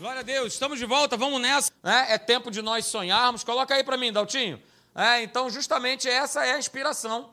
Glória a Deus, estamos de volta, vamos nessa. É, é tempo de nós sonharmos. Coloca aí para mim, Daltinho. É, então, justamente essa é a inspiração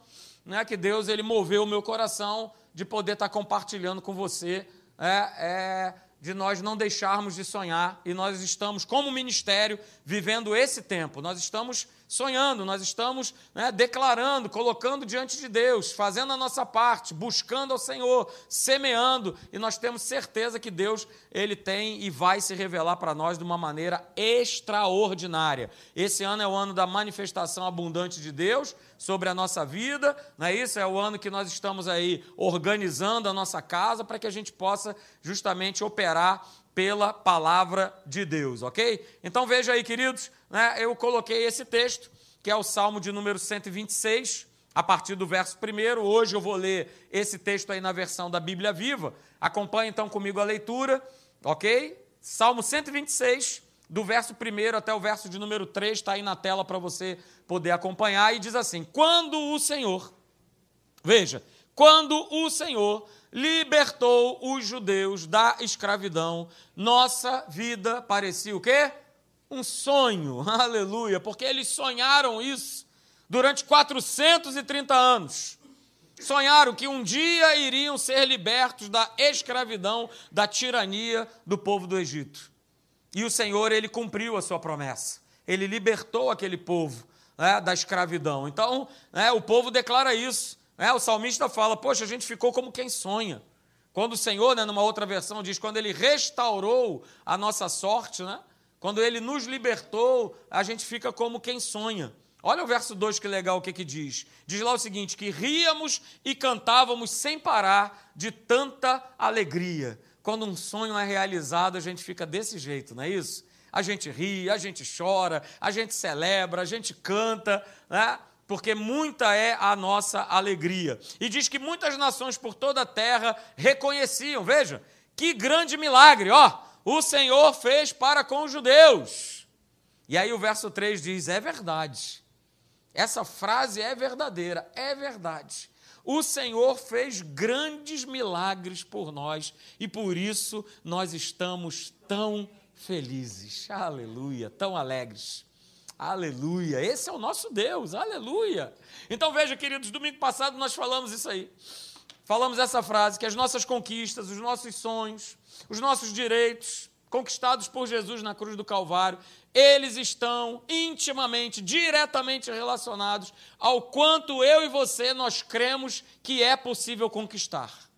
né, que Deus ele moveu o meu coração de poder estar compartilhando com você. É, é, de nós não deixarmos de sonhar e nós estamos, como ministério, vivendo esse tempo. Nós estamos sonhando, nós estamos né, declarando, colocando diante de Deus, fazendo a nossa parte, buscando ao Senhor, semeando, e nós temos certeza que Deus ele tem e vai se revelar para nós de uma maneira extraordinária. Esse ano é o ano da manifestação abundante de Deus sobre a nossa vida, não é isso? É o ano que nós estamos aí organizando a nossa casa para que a gente possa justamente operar pela palavra de Deus, ok? Então veja aí, queridos, né, eu coloquei esse texto, que é o Salmo de número 126, a partir do verso 1. Hoje eu vou ler esse texto aí na versão da Bíblia Viva. Acompanhe então comigo a leitura, ok? Salmo 126, do verso 1 até o verso de número 3, está aí na tela para você poder acompanhar, e diz assim: Quando o Senhor, veja, quando o Senhor libertou os judeus da escravidão, nossa vida parecia o quê? Um sonho, aleluia, porque eles sonharam isso durante 430 anos. Sonharam que um dia iriam ser libertos da escravidão, da tirania do povo do Egito. E o Senhor, ele cumpriu a sua promessa. Ele libertou aquele povo né, da escravidão. Então, né, o povo declara isso. É, o salmista fala: Poxa, a gente ficou como quem sonha. Quando o Senhor, né, numa outra versão, diz: quando Ele restaurou a nossa sorte, né, quando Ele nos libertou, a gente fica como quem sonha. Olha o verso 2 que legal o que, que diz. Diz lá o seguinte: que ríamos e cantávamos sem parar de tanta alegria. Quando um sonho é realizado, a gente fica desse jeito, não é isso? A gente ri, a gente chora, a gente celebra, a gente canta, né? porque muita é a nossa alegria. E diz que muitas nações por toda a terra reconheciam, veja, que grande milagre, ó, o Senhor fez para com os judeus. E aí o verso 3 diz: é verdade. Essa frase é verdadeira, é verdade. O Senhor fez grandes milagres por nós e por isso nós estamos tão felizes. Aleluia, tão alegres. Aleluia. Esse é o nosso Deus. Aleluia. Então veja, queridos, domingo passado nós falamos isso aí. Falamos essa frase que as nossas conquistas, os nossos sonhos, os nossos direitos conquistados por Jesus na cruz do Calvário, eles estão intimamente, diretamente relacionados ao quanto eu e você nós cremos que é possível conquistar.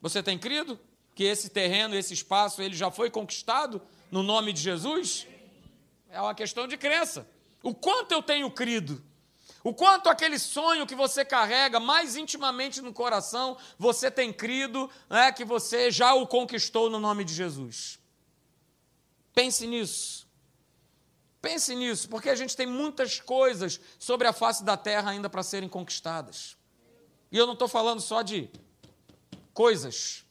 Você tem crido que esse terreno, esse espaço, ele já foi conquistado no nome de Jesus? É uma questão de crença. O quanto eu tenho crido, o quanto aquele sonho que você carrega mais intimamente no coração, você tem crido né, que você já o conquistou no nome de Jesus. Pense nisso. Pense nisso, porque a gente tem muitas coisas sobre a face da terra ainda para serem conquistadas. E eu não estou falando só de coisas,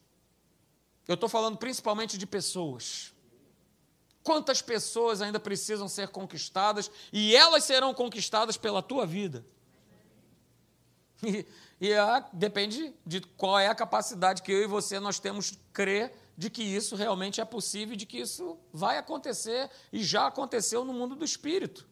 eu estou falando principalmente de pessoas. Quantas pessoas ainda precisam ser conquistadas e elas serão conquistadas pela tua vida? E, e depende de qual é a capacidade que eu e você nós temos de crer de que isso realmente é possível de que isso vai acontecer e já aconteceu no mundo do espírito.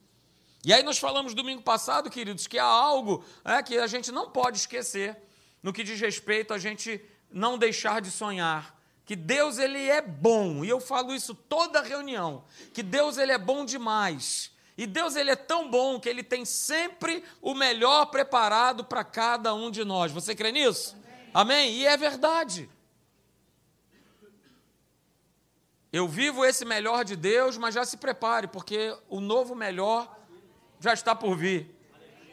E aí nós falamos domingo passado, queridos, que há algo é, que a gente não pode esquecer no que diz respeito a gente não deixar de sonhar que Deus ele é bom, e eu falo isso toda reunião, que Deus ele é bom demais. E Deus ele é tão bom que ele tem sempre o melhor preparado para cada um de nós. Você crê nisso? Amém. Amém? E é verdade. Eu vivo esse melhor de Deus, mas já se prepare, porque o novo melhor já está por vir.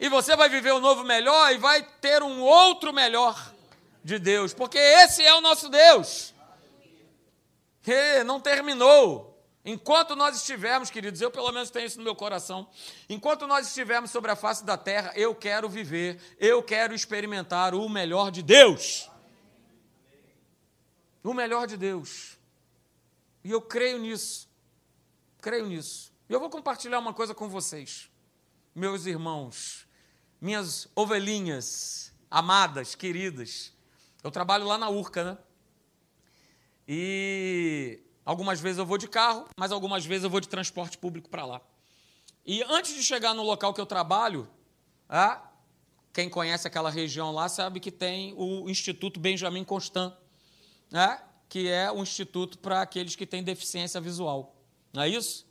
E você vai viver o novo melhor e vai ter um outro melhor de Deus, porque esse é o nosso Deus. Não terminou. Enquanto nós estivermos, queridos, eu pelo menos tenho isso no meu coração. Enquanto nós estivermos sobre a face da terra, eu quero viver, eu quero experimentar o melhor de Deus. O melhor de Deus. E eu creio nisso. Creio nisso. E eu vou compartilhar uma coisa com vocês, meus irmãos, minhas ovelhinhas amadas, queridas. Eu trabalho lá na Urca, né? E Algumas vezes eu vou de carro, mas algumas vezes eu vou de transporte público para lá. E antes de chegar no local que eu trabalho, ah, quem conhece aquela região lá sabe que tem o Instituto Benjamin Constant, né? que é o instituto para aqueles que têm deficiência visual. Não é isso?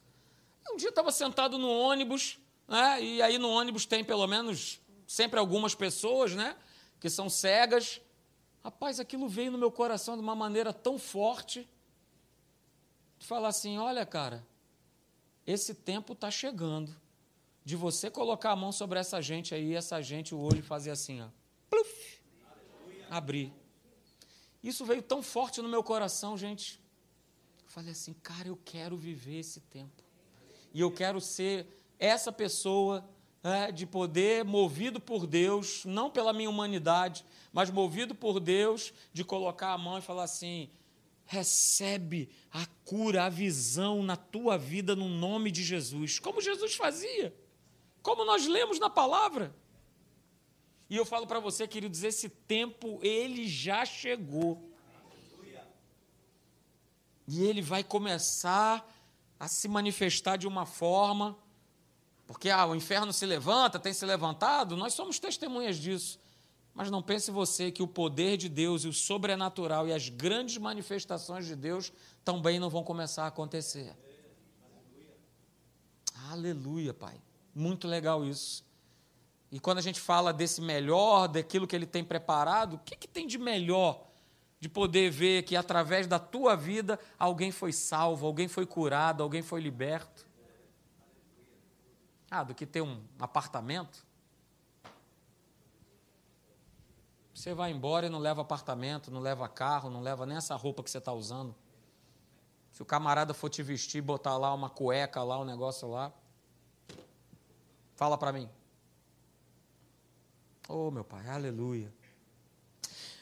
Um dia eu estava sentado no ônibus, né? e aí no ônibus tem pelo menos sempre algumas pessoas né? que são cegas. Rapaz, aquilo veio no meu coração de uma maneira tão forte de falar assim: olha, cara, esse tempo está chegando de você colocar a mão sobre essa gente aí, essa gente, o olho fazer assim, ó, pluf, abrir. Isso veio tão forte no meu coração, gente. Eu falei assim, cara, eu quero viver esse tempo. E eu quero ser essa pessoa é, de poder, movido por Deus, não pela minha humanidade, mas movido por Deus, de colocar a mão e falar assim: recebe a cura, a visão na tua vida no nome de Jesus, como Jesus fazia, como nós lemos na palavra. E eu falo para você, queridos, esse tempo ele já chegou. E ele vai começar a se manifestar de uma forma, porque ah, o inferno se levanta, tem se levantado, nós somos testemunhas disso. Mas não pense você que o poder de Deus e o sobrenatural e as grandes manifestações de Deus também não vão começar a acontecer. Aleluia, Pai. Muito legal isso. E quando a gente fala desse melhor, daquilo que Ele tem preparado, o que, que tem de melhor de poder ver que através da tua vida alguém foi salvo, alguém foi curado, alguém foi liberto? Ah, do que ter um apartamento? Você vai embora e não leva apartamento, não leva carro, não leva nem essa roupa que você está usando. Se o camarada for te vestir, botar lá uma cueca lá, um negócio lá, fala para mim. Oh, meu pai, aleluia.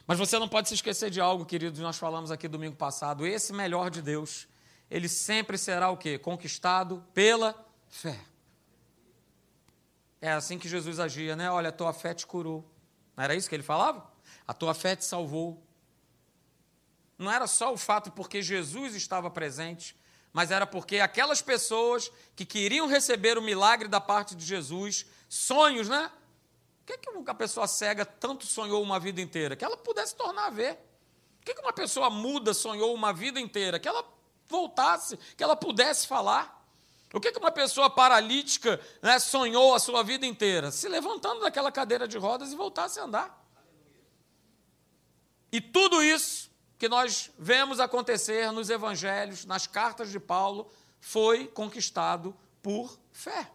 Mas você não pode se esquecer de algo, queridos, nós falamos aqui domingo passado. Esse melhor de Deus, ele sempre será o quê? Conquistado pela fé. É assim que Jesus agia, né? Olha, a tua fé te curou. Não era isso que ele falava? A tua fé te salvou. Não era só o fato porque Jesus estava presente, mas era porque aquelas pessoas que queriam receber o milagre da parte de Jesus, sonhos, né? O que, que uma pessoa cega tanto sonhou uma vida inteira? Que ela pudesse tornar a ver. O que, que uma pessoa muda sonhou uma vida inteira? Que ela voltasse, que ela pudesse falar. O que, uma pessoa paralítica né, sonhou a sua vida inteira? Se levantando daquela cadeira de rodas e voltasse a andar. E tudo isso que nós vemos acontecer nos evangelhos, nas cartas de Paulo, foi conquistado por fé.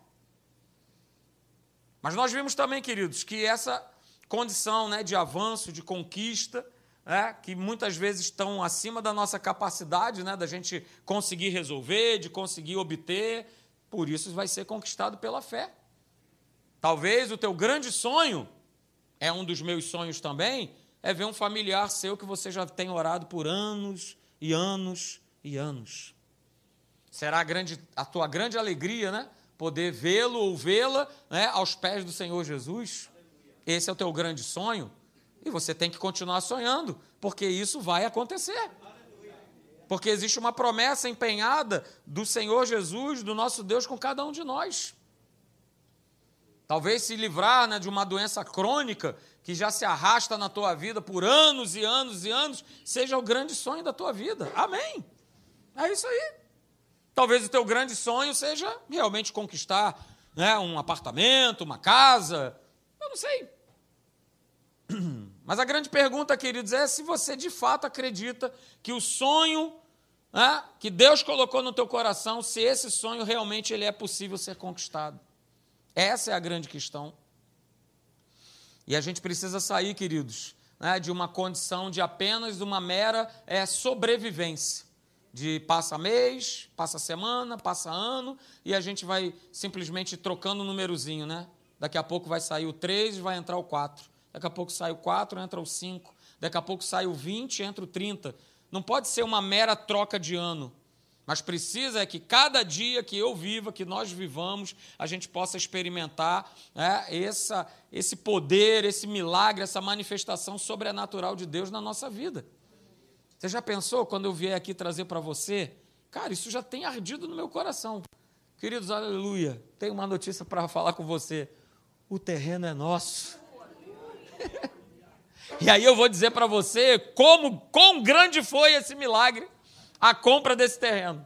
Mas nós vimos também, queridos, que essa condição né, de avanço, de conquista, né, que muitas vezes estão acima da nossa capacidade, né, da gente conseguir resolver, de conseguir obter, por isso vai ser conquistado pela fé. Talvez o teu grande sonho, é um dos meus sonhos também, é ver um familiar seu que você já tem orado por anos e anos e anos. Será a, grande, a tua grande alegria, né? Poder vê-lo ou vê-la né, aos pés do Senhor Jesus. Esse é o teu grande sonho. E você tem que continuar sonhando, porque isso vai acontecer. Porque existe uma promessa empenhada do Senhor Jesus, do nosso Deus, com cada um de nós. Talvez se livrar né, de uma doença crônica que já se arrasta na tua vida por anos e anos e anos, seja o grande sonho da tua vida. Amém. É isso aí. Talvez o teu grande sonho seja realmente conquistar né, um apartamento, uma casa. Eu não sei. Mas a grande pergunta, queridos, é se você de fato acredita que o sonho né, que Deus colocou no teu coração, se esse sonho realmente ele é possível ser conquistado. Essa é a grande questão. E a gente precisa sair, queridos, né, de uma condição de apenas uma mera é, sobrevivência. De passa mês, passa semana, passa ano, e a gente vai simplesmente trocando o númerozinho, né? Daqui a pouco vai sair o 3 e vai entrar o 4. Daqui a pouco sai o 4, entra o 5. Daqui a pouco sai o 20, entra o 30. Não pode ser uma mera troca de ano. Mas precisa é que cada dia que eu viva, que nós vivamos, a gente possa experimentar né, essa, esse poder, esse milagre, essa manifestação sobrenatural de Deus na nossa vida. Você já pensou quando eu vier aqui trazer para você Cara, isso já tem ardido no meu coração. Queridos, aleluia. Tenho uma notícia para falar com você. O terreno é nosso. e aí eu vou dizer para você como quão grande foi esse milagre, a compra desse terreno.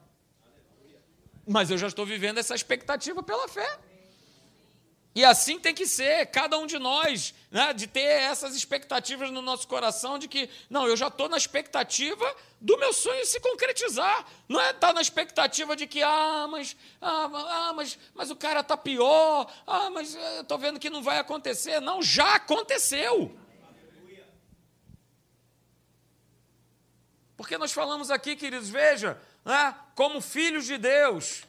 Mas eu já estou vivendo essa expectativa pela fé. E assim tem que ser, cada um de nós, né, de ter essas expectativas no nosso coração de que, não, eu já estou na expectativa do meu sonho se concretizar. Não é estar tá na expectativa de que, ah, mas, ah, ah mas, mas o cara está pior, ah, mas eh, estou vendo que não vai acontecer. Não, já aconteceu. Porque nós falamos aqui, queridos, veja, né, como filhos de Deus,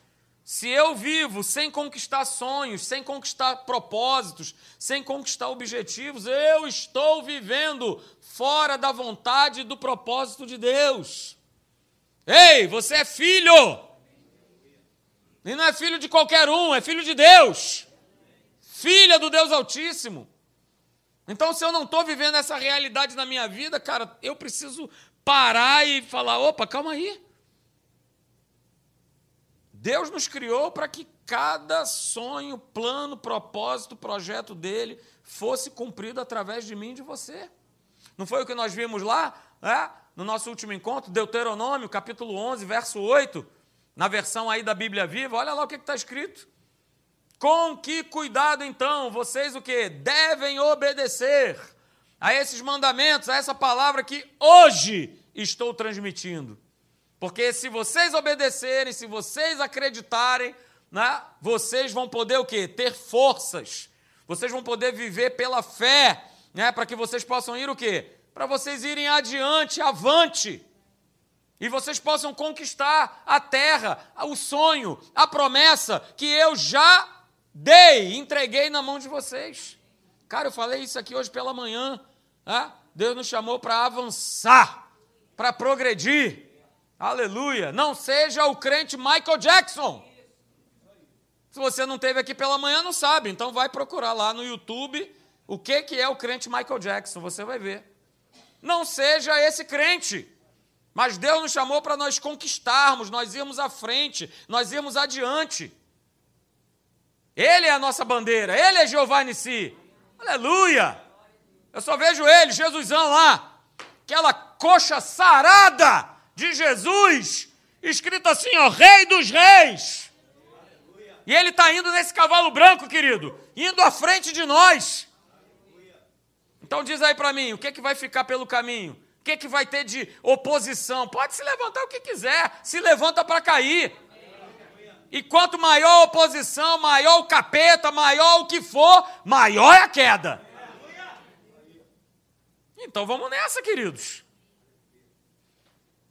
se eu vivo sem conquistar sonhos, sem conquistar propósitos, sem conquistar objetivos, eu estou vivendo fora da vontade e do propósito de Deus. Ei, você é filho! E não é filho de qualquer um, é filho de Deus. Filha do Deus Altíssimo. Então, se eu não estou vivendo essa realidade na minha vida, cara, eu preciso parar e falar: opa, calma aí. Deus nos criou para que cada sonho, plano, propósito, projeto dele fosse cumprido através de mim e de você. Não foi o que nós vimos lá, é? no nosso último encontro, Deuteronômio, capítulo 11, verso 8, na versão aí da Bíblia Viva, olha lá o que está escrito. Com que cuidado então vocês o que? Devem obedecer a esses mandamentos, a essa palavra que hoje estou transmitindo. Porque se vocês obedecerem, se vocês acreditarem, né, vocês vão poder o quê? Ter forças. Vocês vão poder viver pela fé, né, para que vocês possam ir o quê? Para vocês irem adiante, avante. E vocês possam conquistar a terra, o sonho, a promessa que eu já dei, entreguei na mão de vocês. Cara, eu falei isso aqui hoje pela manhã. Né? Deus nos chamou para avançar, para progredir. Aleluia! Não seja o crente Michael Jackson. Se você não teve aqui pela manhã, não sabe. Então vai procurar lá no YouTube o que, que é o crente Michael Jackson. Você vai ver. Não seja esse crente. Mas Deus nos chamou para nós conquistarmos, nós irmos à frente, nós irmos adiante. Ele é a nossa bandeira, Ele é Jeová Nissi. Aleluia! Eu só vejo Ele, Jesusão lá, aquela coxa sarada, de Jesus, escrito assim, ó, Rei dos Reis. E ele está indo nesse cavalo branco, querido, indo à frente de nós. Então diz aí para mim, o que, é que vai ficar pelo caminho? O que, é que vai ter de oposição? Pode se levantar o que quiser, se levanta para cair. E quanto maior a oposição, maior o capeta, maior o que for, maior é a queda. Então vamos nessa, queridos.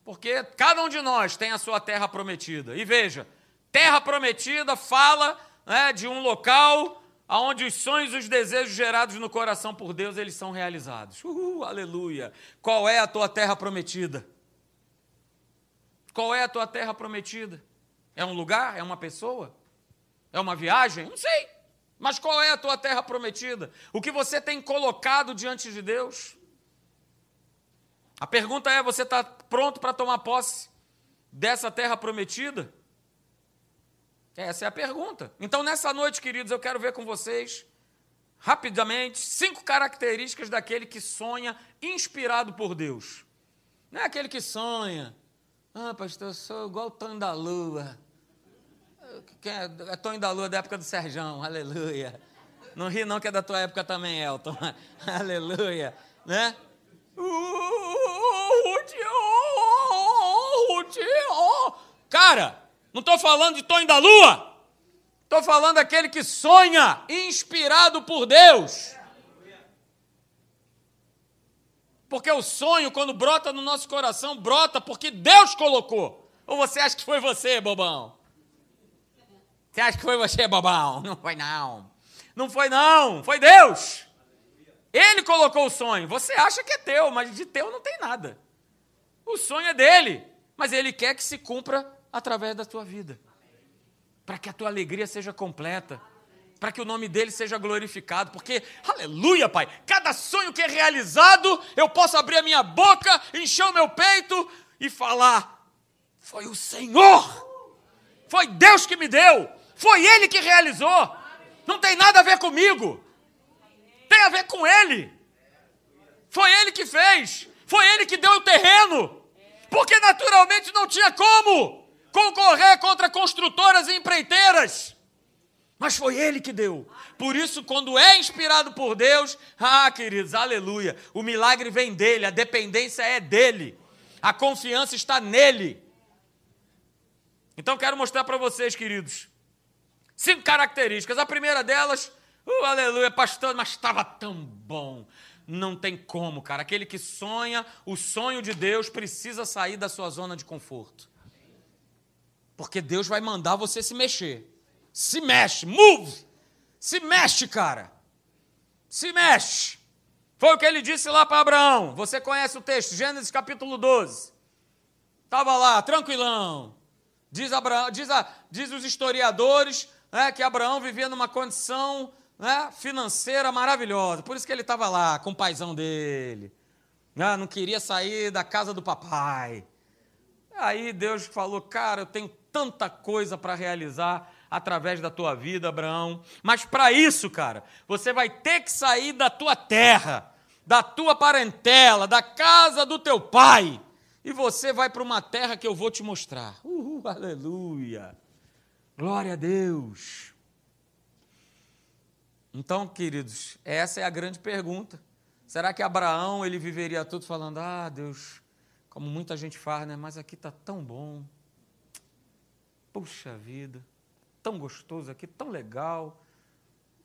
Porque cada um de nós tem a sua terra prometida. E veja, terra prometida fala né, de um local onde os sonhos e os desejos gerados no coração por Deus, eles são realizados. Uhul, aleluia. Qual é a tua terra prometida? Qual é a tua terra prometida? É um lugar? É uma pessoa? É uma viagem? Não sei. Mas qual é a tua terra prometida? O que você tem colocado diante de Deus? A pergunta é: você está pronto para tomar posse dessa terra prometida? Essa é a pergunta. Então, nessa noite, queridos, eu quero ver com vocês, rapidamente, cinco características daquele que sonha inspirado por Deus. Não é aquele que sonha, ah, pastor, eu sou igual o Tonho da Lua. Quem é, é Tonho da Lua da época do Serjão, aleluia. Não ri não que é da tua época também, Elton, aleluia. Né? Cara, não estou falando de Tonho da Lua. Estou falando daquele que sonha, inspirado por Deus. Porque o sonho, quando brota no nosso coração, brota porque Deus colocou. Ou você acha que foi você, bobão? Você acha que foi você, bobão? Não foi não. Não foi não, foi Deus. Ele colocou o sonho. Você acha que é teu, mas de teu não tem nada. O sonho é dele, mas ele quer que se cumpra através da tua vida. Para que a tua alegria seja completa. Para que o nome dele seja glorificado. Porque, aleluia, Pai, cada sonho que é realizado, eu posso abrir a minha boca, encher o meu peito e falar Foi o Senhor. Foi Deus que me deu. Foi Ele que realizou. Não tem nada a ver comigo. Tem a ver com Ele. Foi Ele que fez. Foi Ele que deu o terreno. Porque naturalmente não tinha como concorrer contra construtoras e empreiteiras. Mas foi Ele que deu. Por isso, quando é inspirado por Deus, ah, queridos, aleluia, o milagre vem dele, a dependência é dele, a confiança está nele. Então, quero mostrar para vocês, queridos, cinco características. A primeira delas, uh, aleluia, pastor, mas estava tão bom. Não tem como, cara. Aquele que sonha o sonho de Deus precisa sair da sua zona de conforto. Porque Deus vai mandar você se mexer. Se mexe, move. Se mexe, cara. Se mexe. Foi o que ele disse lá para Abraão. Você conhece o texto, Gênesis capítulo 12. Estava lá, tranquilão. Diz, Abraão, diz, a, diz os historiadores né, que Abraão vivia numa condição né, financeira maravilhosa. Por isso que ele estava lá com o paizão dele. Né, não queria sair da casa do papai. Aí Deus falou: Cara, eu tenho tanta coisa para realizar através da tua vida, Abraão. Mas para isso, cara, você vai ter que sair da tua terra, da tua parentela, da casa do teu pai. E você vai para uma terra que eu vou te mostrar. Uhul, aleluia. Glória a Deus. Então, queridos, essa é a grande pergunta. Será que Abraão ele viveria tudo falando: "Ah, Deus, como muita gente faz, né? Mas aqui tá tão bom. Puxa vida, tão gostoso aqui, tão legal.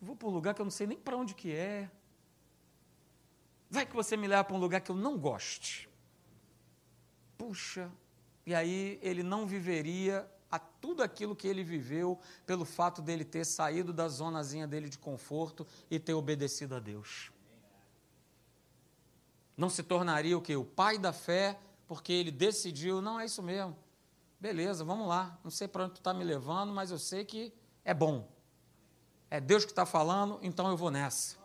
Vou para um lugar que eu não sei nem para onde que é. Vai que você me leva para um lugar que eu não goste. Puxa, e aí ele não viveria a tudo aquilo que ele viveu pelo fato dele ter saído da zonazinha dele de conforto e ter obedecido a Deus. Não se tornaria o que? O pai da fé, porque ele decidiu, não é isso mesmo. Beleza, vamos lá. Não sei para onde tu está me levando, mas eu sei que é bom. É Deus que está falando, então eu vou nessa.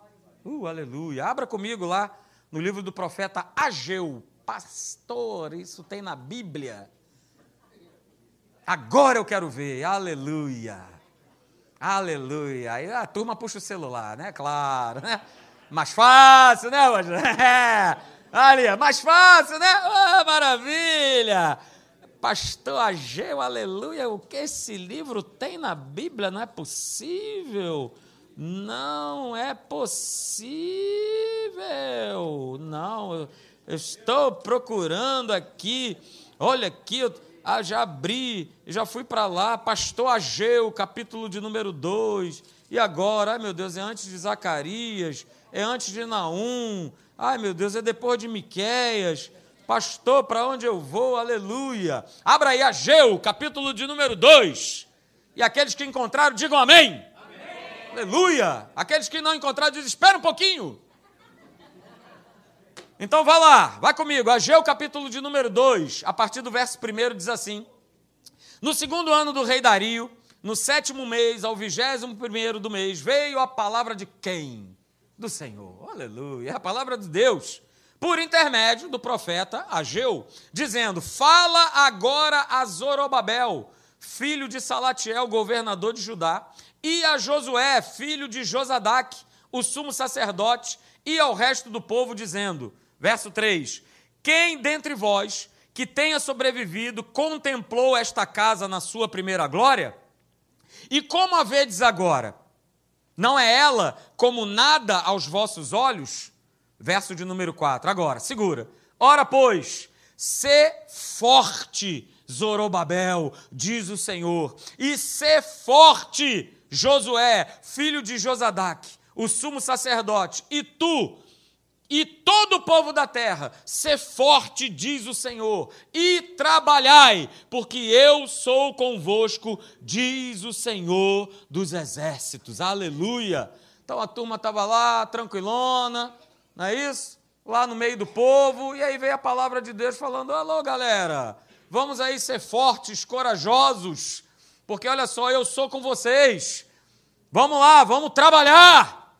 Uh, aleluia. Abra comigo lá no livro do profeta Ageu. Pastor, isso tem na Bíblia. Agora eu quero ver. Aleluia. Aleluia. Aí a turma puxa o celular, né? Claro, né? Mais fácil, né, hoje? É. Mais fácil, né? Oh, maravilha. Pastor Ageu, aleluia, o que esse livro tem na Bíblia não é possível. Não é possível. Não, eu estou procurando aqui. Olha aqui, eu ah, já abri, já fui para lá. Pastor Ageu, capítulo de número 2. E agora, ai meu Deus, é antes de Zacarias, é antes de Naum. Ai meu Deus, é depois de Miqueias. Pastor, para onde eu vou? Aleluia. Abra aí Ageu, capítulo de número 2. E aqueles que encontraram, digam amém. amém. Aleluia. Aqueles que não encontraram, dizem, espera um pouquinho. Então vá lá, vai comigo. Ageu, capítulo de número 2, a partir do verso 1 diz assim: No segundo ano do rei Dario, no sétimo mês, ao vigésimo primeiro do mês, veio a palavra de quem? Do Senhor. Aleluia. É a palavra de Deus por intermédio do profeta Ageu, dizendo: Fala agora a Zorobabel, filho de Salatiel, governador de Judá, e a Josué, filho de Josadac, o sumo sacerdote, e ao resto do povo, dizendo: Verso 3: Quem dentre vós que tenha sobrevivido contemplou esta casa na sua primeira glória? E como a vedes agora? Não é ela como nada aos vossos olhos? verso de número 4. Agora, segura. Ora, pois, se forte, Zorobabel, diz o Senhor, e se forte, Josué, filho de Josadac, o sumo sacerdote, e tu, e todo o povo da terra, se forte, diz o Senhor, e trabalhai, porque eu sou convosco, diz o Senhor dos exércitos. Aleluia. Então a turma estava lá, tranquilona, não é isso? Lá no meio do povo, e aí veio a palavra de Deus falando: alô, galera, vamos aí ser fortes, corajosos, porque olha só, eu sou com vocês. Vamos lá, vamos trabalhar.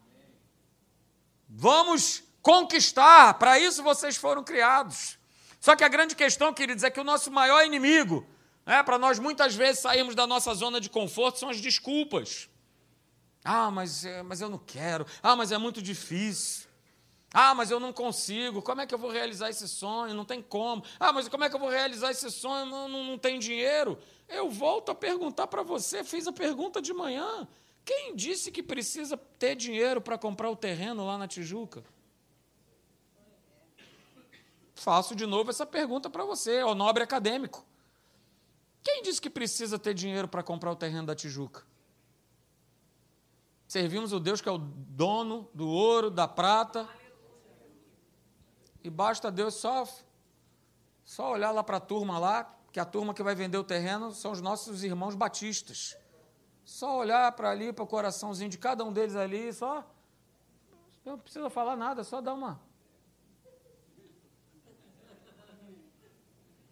Vamos conquistar. Para isso vocês foram criados. Só que a grande questão, queridos, é que o nosso maior inimigo É, para nós muitas vezes sairmos da nossa zona de conforto são as desculpas. Ah, mas, é, mas eu não quero. Ah, mas é muito difícil. Ah, mas eu não consigo. Como é que eu vou realizar esse sonho? Não tem como. Ah, mas como é que eu vou realizar esse sonho? Não, não, não tem dinheiro. Eu volto a perguntar para você. Fiz a pergunta de manhã. Quem disse que precisa ter dinheiro para comprar o terreno lá na Tijuca? Faço de novo essa pergunta para você, ó nobre acadêmico. Quem disse que precisa ter dinheiro para comprar o terreno da Tijuca? Servimos o Deus que é o dono do ouro, da prata. E basta Deus só, só olhar lá para a turma lá, que a turma que vai vender o terreno são os nossos irmãos batistas. Só olhar para ali, para o coraçãozinho de cada um deles ali, só. Não precisa falar nada, só dar uma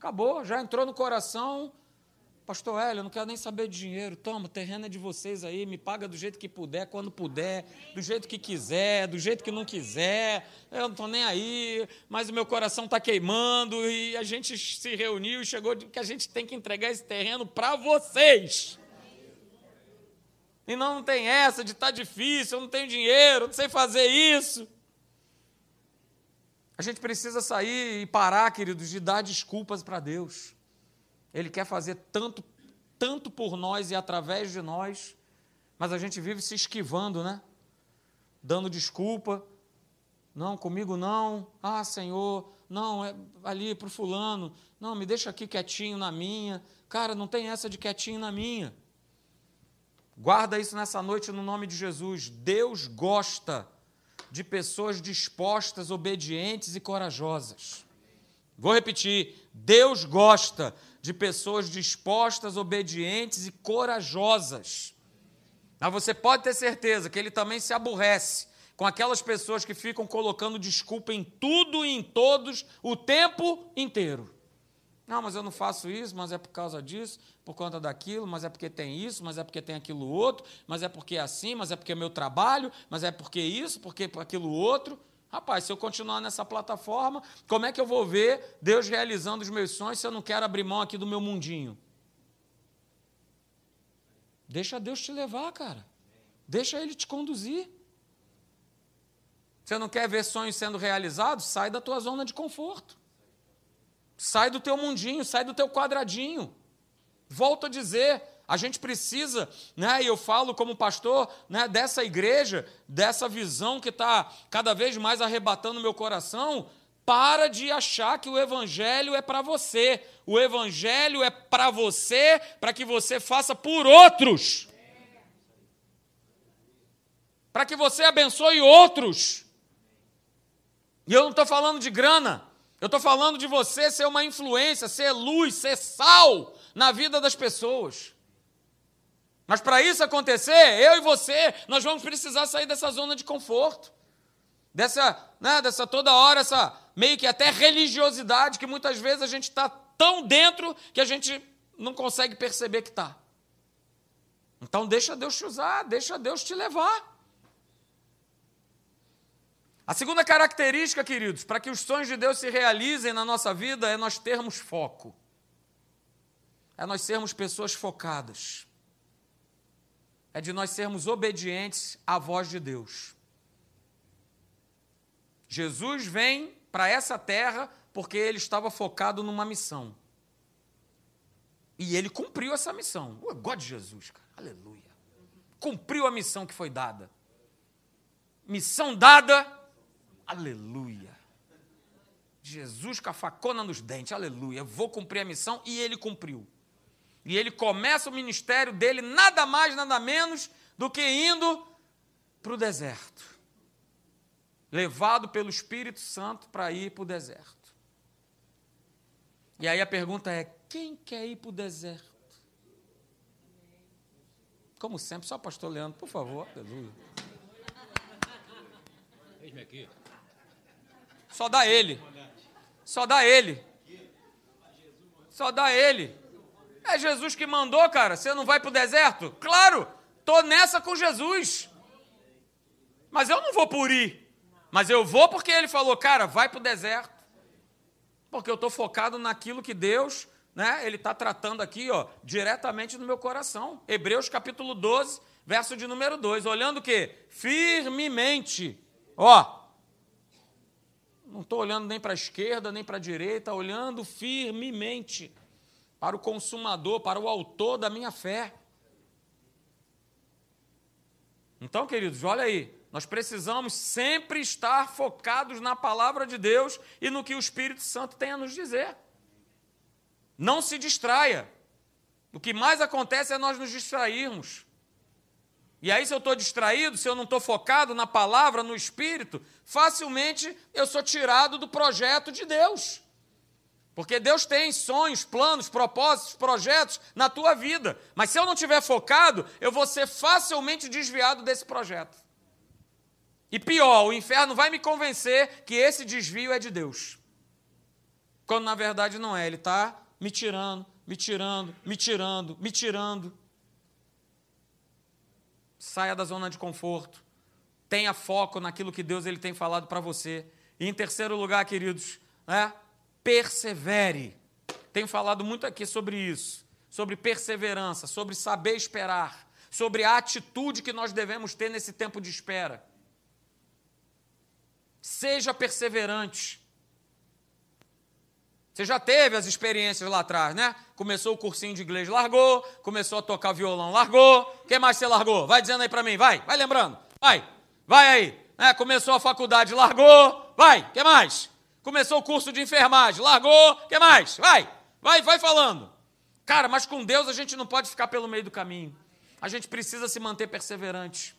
Acabou, já entrou no coração. Pastor Hélio, eu não quero nem saber de dinheiro. Toma, o terreno é de vocês aí, me paga do jeito que puder, quando puder, do jeito que quiser, do jeito que não quiser. Eu não estou nem aí, mas o meu coração está queimando e a gente se reuniu e chegou de que a gente tem que entregar esse terreno para vocês. E não, não tem essa de estar tá difícil, eu não tenho dinheiro, não sei fazer isso. A gente precisa sair e parar, queridos, de dar desculpas para Deus. Ele quer fazer tanto, tanto por nós e através de nós, mas a gente vive se esquivando, né? Dando desculpa. Não, comigo não. Ah, Senhor, não, é ali para o fulano. Não, me deixa aqui quietinho na minha. Cara, não tem essa de quietinho na minha. Guarda isso nessa noite no nome de Jesus. Deus gosta de pessoas dispostas, obedientes e corajosas. Vou repetir: Deus gosta de pessoas dispostas, obedientes e corajosas. Mas você pode ter certeza que ele também se aborrece com aquelas pessoas que ficam colocando desculpa em tudo e em todos o tempo inteiro. Não, mas eu não faço isso, mas é por causa disso, por conta daquilo, mas é porque tem isso, mas é porque tem aquilo outro, mas é porque é assim, mas é porque é meu trabalho, mas é porque isso, porque aquilo outro. Rapaz, se eu continuar nessa plataforma, como é que eu vou ver Deus realizando os meus sonhos se eu não quero abrir mão aqui do meu mundinho? Deixa Deus te levar, cara. Deixa Ele te conduzir. Você não quer ver sonhos sendo realizados? Sai da tua zona de conforto. Sai do teu mundinho, sai do teu quadradinho. Volto a dizer, a gente precisa, né, e eu falo como pastor né, dessa igreja, dessa visão que está cada vez mais arrebatando meu coração. Para de achar que o Evangelho é para você. O Evangelho é para você, para que você faça por outros. Para que você abençoe outros. E eu não estou falando de grana. Eu estou falando de você ser uma influência, ser luz, ser sal na vida das pessoas. Mas para isso acontecer, eu e você, nós vamos precisar sair dessa zona de conforto. Dessa, né, dessa toda hora, essa meio que até religiosidade que muitas vezes a gente está tão dentro que a gente não consegue perceber que está. Então deixa Deus te usar, deixa Deus te levar. A segunda característica, queridos, para que os sonhos de Deus se realizem na nossa vida é nós termos foco. É nós sermos pessoas focadas. É de nós sermos obedientes à voz de Deus. Jesus vem para essa terra porque ele estava focado numa missão. E ele cumpriu essa missão. Eu gosto de Jesus, cara. Aleluia. Cumpriu a missão que foi dada. Missão dada, Aleluia. Jesus com a facona nos dentes, aleluia. Vou cumprir a missão e ele cumpriu. E ele começa o ministério dele nada mais, nada menos do que indo para o deserto. Levado pelo Espírito Santo para ir para o deserto. E aí a pergunta é: quem quer ir para o deserto? Como sempre, só o pastor Leandro, por favor, aleluia. Eis-me aqui. Só dá ele. Só dá ele. Só dá ele. É Jesus que mandou, cara. Você não vai para o deserto? Claro, tô nessa com Jesus. Mas eu não vou por ir. Mas eu vou porque ele falou, cara, vai para o deserto. Porque eu estou focado naquilo que Deus né, ele está tratando aqui ó, diretamente no meu coração. Hebreus capítulo 12, verso de número 2. Olhando o quê? Firmemente. Ó, não estou olhando nem para a esquerda, nem para a direita, olhando firmemente para o consumador, para o autor da minha fé. Então, queridos, olha aí, nós precisamos sempre estar focados na palavra de Deus e no que o Espírito Santo tem a nos dizer. Não se distraia. O que mais acontece é nós nos distrairmos. E aí, se eu estou distraído, se eu não estou focado na palavra, no Espírito, facilmente eu sou tirado do projeto de Deus. Porque Deus tem sonhos, planos, propósitos, projetos na tua vida. Mas se eu não estiver focado, eu vou ser facilmente desviado desse projeto. E pior, o inferno vai me convencer que esse desvio é de Deus. Quando na verdade não é. Ele está me tirando, me tirando, me tirando, me tirando. Saia da zona de conforto. Tenha foco naquilo que Deus ele tem falado para você. E em terceiro lugar, queridos, né? persevere. Tenho falado muito aqui sobre isso, sobre perseverança, sobre saber esperar, sobre a atitude que nós devemos ter nesse tempo de espera. Seja perseverante. Você já teve as experiências lá atrás, né? Começou o cursinho de inglês, largou. Começou a tocar violão, largou. O que mais você largou? Vai dizendo aí para mim, vai, vai lembrando. Vai, vai aí. É, começou a faculdade, largou. Vai, que mais? começou o curso de enfermagem, largou, que mais? Vai, vai, vai falando. Cara, mas com Deus a gente não pode ficar pelo meio do caminho. A gente precisa se manter perseverante.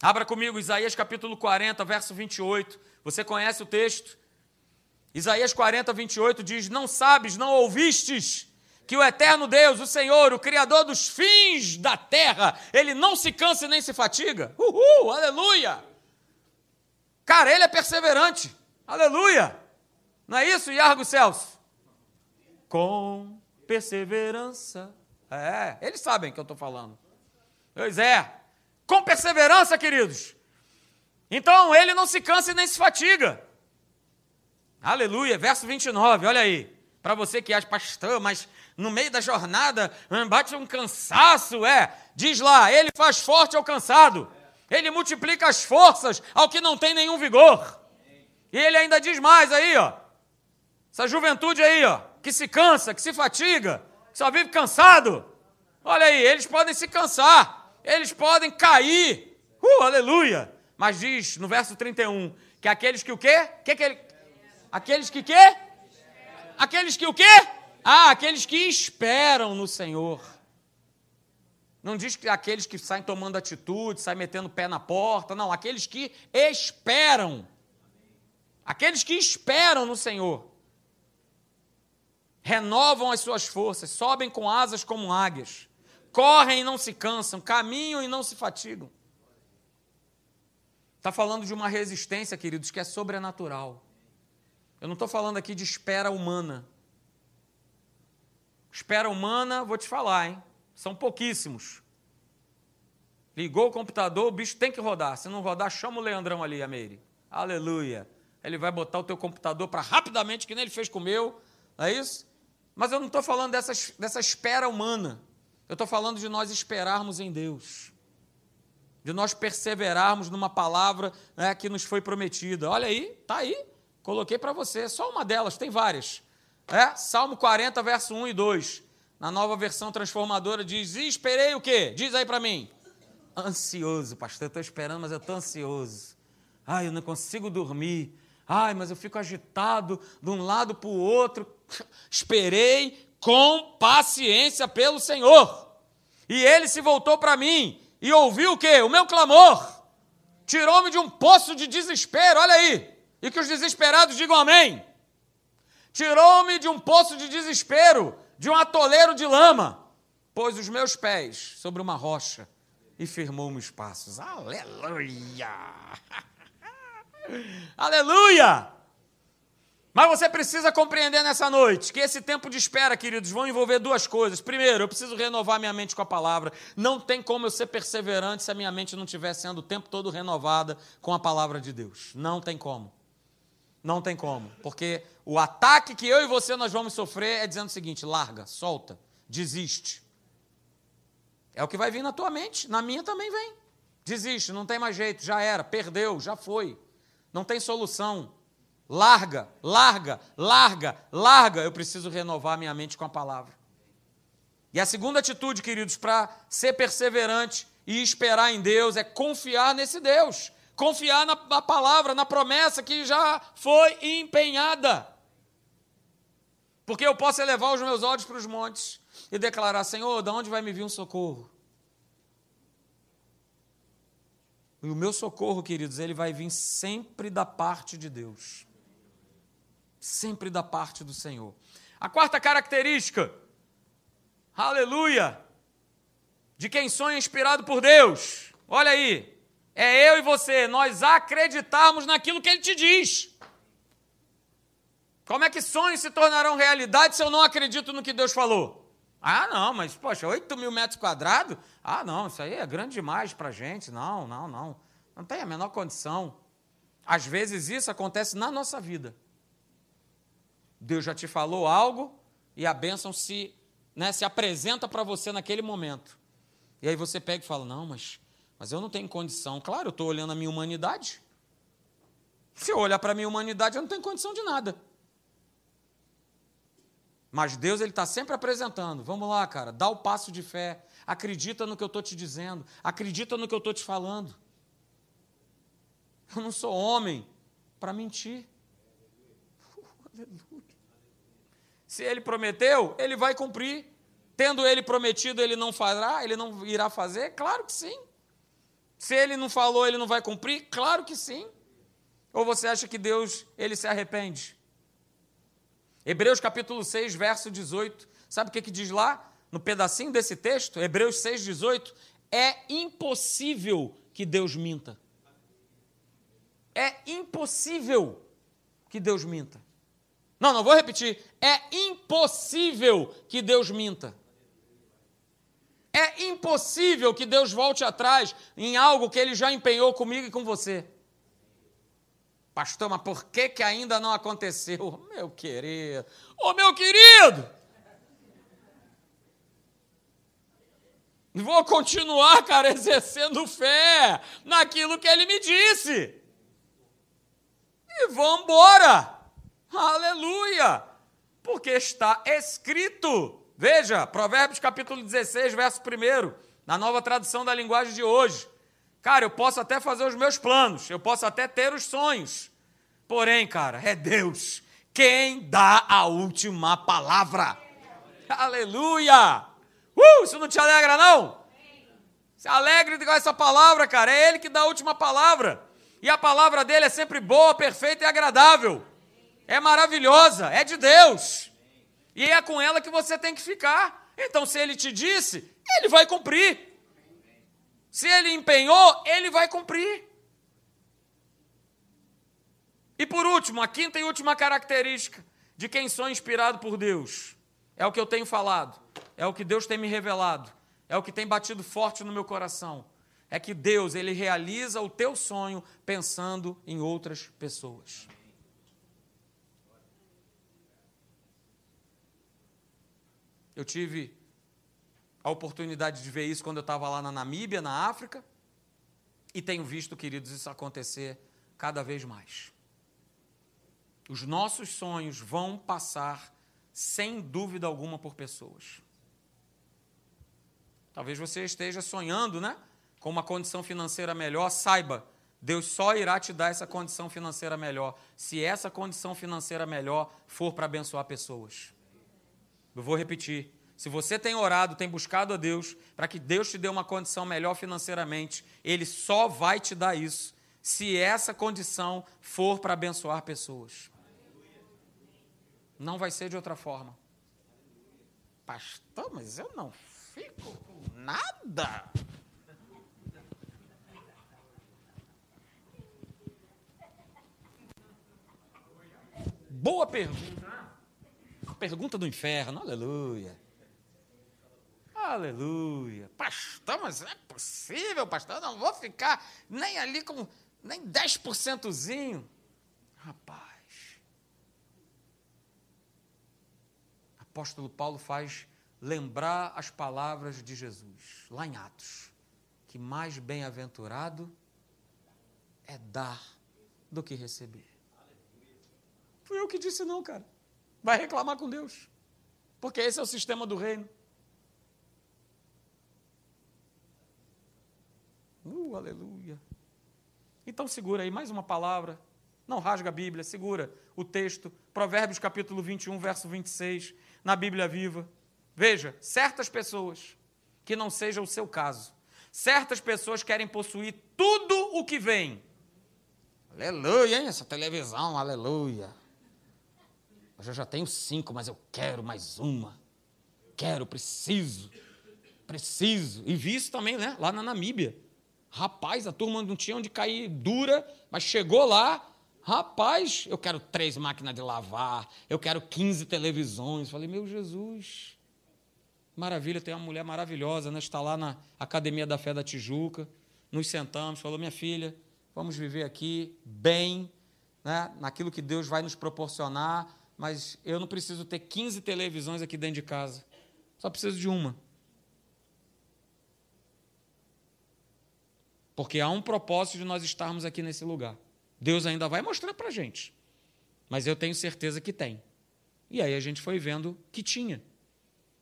Abra comigo Isaías capítulo 40, verso 28. Você conhece o texto? Isaías 40, 28 diz: Não sabes, não ouvistes que o eterno Deus, o Senhor, o Criador dos fins da terra, ele não se cansa nem se fatiga? Uhul, aleluia! Cara, ele é perseverante. Aleluia! Não é isso, Iargo Celso? Com perseverança. É, eles sabem que eu estou falando. Pois é. Com perseverança, queridos. Então, ele não se cansa e nem se fatiga. Aleluia. Verso 29, olha aí. Para você que acha, pastor, mas no meio da jornada hum, bate um cansaço, é. Diz lá, ele faz forte ao cansado ele multiplica as forças ao que não tem nenhum vigor. E ele ainda diz mais aí, ó. Essa juventude aí, ó, que se cansa, que se fatiga, que só vive cansado. Olha aí, eles podem se cansar, eles podem cair. Uh, aleluia! Mas diz no verso 31 que aqueles que o quê? Que que ele... Aqueles que quê? Aqueles que o quê? Ah, aqueles que esperam no Senhor. Não diz que aqueles que saem tomando atitude, saem metendo o pé na porta, não, aqueles que esperam. Aqueles que esperam no Senhor. Renovam as suas forças, sobem com asas como águias, correm e não se cansam, caminham e não se fatigam. Está falando de uma resistência, queridos, que é sobrenatural. Eu não estou falando aqui de espera humana. Espera humana, vou te falar, hein? São pouquíssimos. Ligou o computador, o bicho tem que rodar. Se não rodar, chama o Leandrão ali, a Meire. Aleluia. Ele vai botar o teu computador para rapidamente, que nem ele fez com o meu. Não é isso? Mas eu não estou falando dessa, dessa espera humana. Eu estou falando de nós esperarmos em Deus. De nós perseverarmos numa palavra né, que nos foi prometida. Olha aí, está aí. Coloquei para você. Só uma delas, tem várias. É? Salmo 40, verso 1 e 2 na nova versão transformadora, diz: esperei o quê? Diz aí para mim. Ansioso, pastor, eu estou esperando, mas eu estou ansioso. Ai, eu não consigo dormir. Ai, mas eu fico agitado de um lado para o outro. Esperei com paciência pelo Senhor. E ele se voltou para mim e ouviu o quê? O meu clamor. Tirou-me de um poço de desespero, olha aí. E que os desesperados digam amém. Tirou-me de um poço de desespero de um atoleiro de lama, pôs os meus pés sobre uma rocha e firmou meus passos. Aleluia! Aleluia! Mas você precisa compreender nessa noite que esse tempo de espera, queridos, vão envolver duas coisas. Primeiro, eu preciso renovar minha mente com a palavra. Não tem como eu ser perseverante se a minha mente não estiver sendo o tempo todo renovada com a palavra de Deus. Não tem como. Não tem como. Porque o ataque que eu e você nós vamos sofrer é dizendo o seguinte: larga, solta, desiste. É o que vai vir na tua mente, na minha também vem. Desiste, não tem mais jeito, já era, perdeu, já foi. Não tem solução. Larga, larga, larga, larga. Eu preciso renovar minha mente com a palavra. E a segunda atitude, queridos, para ser perseverante e esperar em Deus é confiar nesse Deus. Confiar na, na palavra, na promessa que já foi empenhada. Porque eu posso elevar os meus olhos para os montes e declarar: Senhor, de onde vai me vir um socorro? E o meu socorro, queridos, ele vai vir sempre da parte de Deus. Sempre da parte do Senhor. A quarta característica, aleluia, de quem sonha inspirado por Deus. Olha aí, é eu e você, nós acreditarmos naquilo que ele te diz. Como é que sonhos se tornarão realidade se eu não acredito no que Deus falou? Ah, não, mas, poxa, 8 mil metros quadrados? Ah, não, isso aí é grande demais para gente. Não, não, não. Não tem a menor condição. Às vezes isso acontece na nossa vida. Deus já te falou algo e a bênção se, né, se apresenta para você naquele momento. E aí você pega e fala: Não, mas, mas eu não tenho condição. Claro, eu estou olhando a minha humanidade. Se eu olhar para a minha humanidade, eu não tenho condição de nada. Mas Deus ele está sempre apresentando. Vamos lá, cara, dá o passo de fé. Acredita no que eu estou te dizendo. Acredita no que eu estou te falando. Eu não sou homem para mentir. aleluia. Se ele prometeu, ele vai cumprir. Tendo ele prometido, ele não fará, ele não irá fazer? Claro que sim. Se ele não falou, ele não vai cumprir? Claro que sim. Ou você acha que Deus, ele se arrepende? Hebreus capítulo 6, verso 18. Sabe o que, que diz lá? No pedacinho desse texto, Hebreus 6, 18. É impossível que Deus minta. É impossível que Deus minta. Não, não vou repetir. É impossível que Deus minta. É impossível que Deus volte atrás em algo que ele já empenhou comigo e com você. Pastor, mas por que, que ainda não aconteceu? Meu querido, ô meu querido! Vou continuar, cara, exercendo fé naquilo que ele me disse. E vamos embora. Aleluia! Porque está escrito. Veja, Provérbios capítulo 16, verso 1, na nova tradução da linguagem de hoje. Cara, eu posso até fazer os meus planos, eu posso até ter os sonhos. Porém, cara, é Deus quem dá a última palavra. Aleluia! Uh, isso não te alegra, não? Se alegre com essa palavra, cara. É Ele que dá a última palavra. E a palavra dele é sempre boa, perfeita e agradável. É maravilhosa, é de Deus. E é com ela que você tem que ficar. Então, se ele te disse, ele vai cumprir. Se ele empenhou, ele vai cumprir. E por último, a quinta e última característica de quem sou inspirado por Deus é o que eu tenho falado, é o que Deus tem me revelado, é o que tem batido forte no meu coração. É que Deus, ele realiza o teu sonho pensando em outras pessoas. Eu tive a oportunidade de ver isso quando eu estava lá na Namíbia, na África, e tenho visto, queridos, isso acontecer cada vez mais. Os nossos sonhos vão passar, sem dúvida alguma, por pessoas. Talvez você esteja sonhando, né? Com uma condição financeira melhor, saiba, Deus só irá te dar essa condição financeira melhor se essa condição financeira melhor for para abençoar pessoas. Eu vou repetir. Se você tem orado, tem buscado a Deus para que Deus te dê uma condição melhor financeiramente, Ele só vai te dar isso se essa condição for para abençoar pessoas. Não vai ser de outra forma. Pastor, mas eu não fico com nada. Boa pergunta pergunta do inferno, aleluia. Aleluia. Pastor, mas não é possível, pastor. Eu não vou ficar nem ali com nem 10%zinho. Rapaz. Apóstolo Paulo faz lembrar as palavras de Jesus, lá em Atos, que mais bem-aventurado é dar do que receber. Fui eu que disse não, cara. Vai reclamar com Deus. Porque esse é o sistema do reino. Uh, aleluia. Então segura aí mais uma palavra. Não rasga a Bíblia, segura o texto. Provérbios capítulo 21, verso 26, na Bíblia Viva. Veja, certas pessoas, que não seja o seu caso, certas pessoas querem possuir tudo o que vem. Aleluia, hein? Essa televisão, aleluia. Eu já tenho cinco, mas eu quero mais uma. Quero, preciso. Preciso. E vi isso também, né? Lá na Namíbia. Rapaz, a turma não tinha onde cair dura, mas chegou lá. Rapaz, eu quero três máquinas de lavar, eu quero 15 televisões. Falei, meu Jesus, maravilha, tem uma mulher maravilhosa, né? Está lá na Academia da Fé da Tijuca. Nos sentamos, falou, minha filha, vamos viver aqui bem, né? naquilo que Deus vai nos proporcionar, mas eu não preciso ter 15 televisões aqui dentro de casa, só preciso de uma. Porque há um propósito de nós estarmos aqui nesse lugar. Deus ainda vai mostrar para a gente. Mas eu tenho certeza que tem. E aí a gente foi vendo que tinha.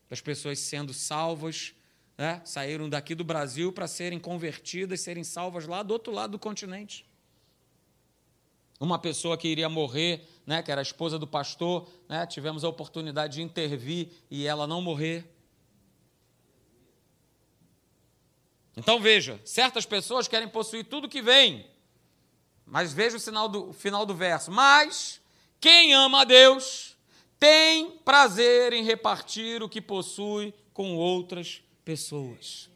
As pessoas sendo salvas, né? saíram daqui do Brasil para serem convertidas, serem salvas lá do outro lado do continente. Uma pessoa que iria morrer, né, que era a esposa do pastor, né, tivemos a oportunidade de intervir e ela não morrer. Então veja, certas pessoas querem possuir tudo que vem, mas veja o final do, final do verso. Mas quem ama a Deus tem prazer em repartir o que possui com outras pessoas.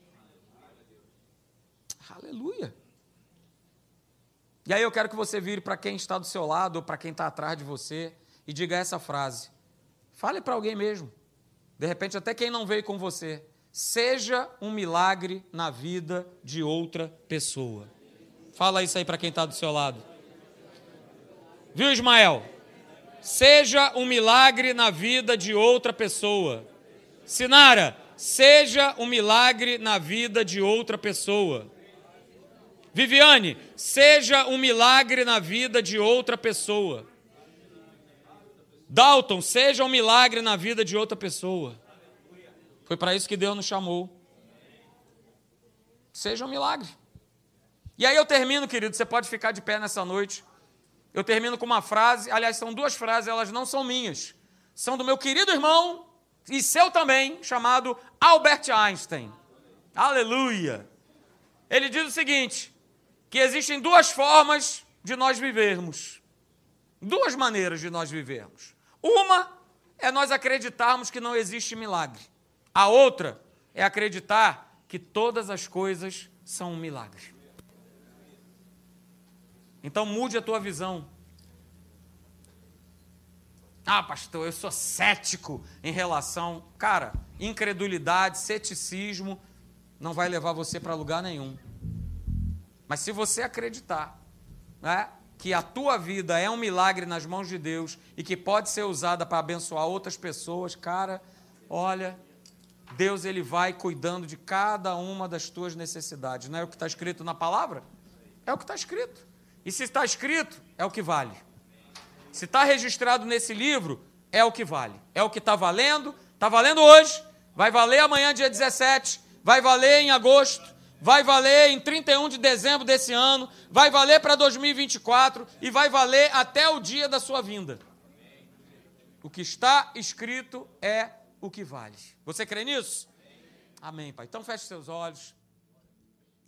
Aleluia. E aí eu quero que você vire para quem está do seu lado ou para quem está atrás de você e diga essa frase. Fale para alguém mesmo. De repente, até quem não veio com você seja um milagre na vida de outra pessoa. Fala isso aí para quem está do seu lado. Viu, Ismael? Seja um milagre na vida de outra pessoa. Sinara, seja um milagre na vida de outra pessoa. Viviane, seja um milagre na vida de outra pessoa. Dalton, seja um milagre na vida de outra pessoa. Foi para isso que Deus nos chamou. Seja um milagre. E aí eu termino, querido, você pode ficar de pé nessa noite. Eu termino com uma frase, aliás, são duas frases, elas não são minhas. São do meu querido irmão e seu também, chamado Albert Einstein. Aleluia. Ele diz o seguinte: que existem duas formas de nós vivermos. Duas maneiras de nós vivermos. Uma é nós acreditarmos que não existe milagre. A outra é acreditar que todas as coisas são um milagre. Então mude a tua visão. Ah, pastor, eu sou cético em relação. Cara, incredulidade, ceticismo não vai levar você para lugar nenhum. Mas se você acreditar né, que a tua vida é um milagre nas mãos de Deus e que pode ser usada para abençoar outras pessoas, cara, olha, Deus ele vai cuidando de cada uma das tuas necessidades. Não é o que está escrito na palavra? É o que está escrito. E se está escrito, é o que vale. Se está registrado nesse livro, é o que vale. É o que está valendo. Está valendo hoje, vai valer amanhã, dia 17, vai valer em agosto, vai valer em 31 de dezembro desse ano, vai valer para 2024 e vai valer até o dia da sua vinda. O que está escrito é o que vale. Você crê nisso? Amém, Pai. Então feche seus olhos.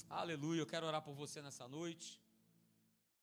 Aleluia. Eu quero orar por você nessa noite.